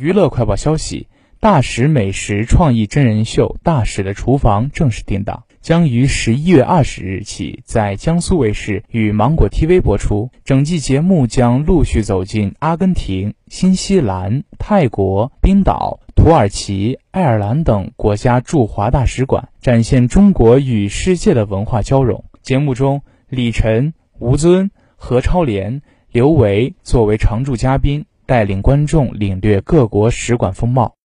娱乐快报消息：大使美食创意真人秀《大使的厨房》正式定档，将于十一月二十日起在江苏卫视与芒果 TV 播出。整季节目将陆续走进阿根廷、新西兰、泰国、冰岛、土耳其、爱尔兰等国家驻华大使馆，展现中国与世界的文化交融。节目中，李晨、吴尊、何超莲、刘维作为常驻嘉宾。带领观众领略各国使馆风貌。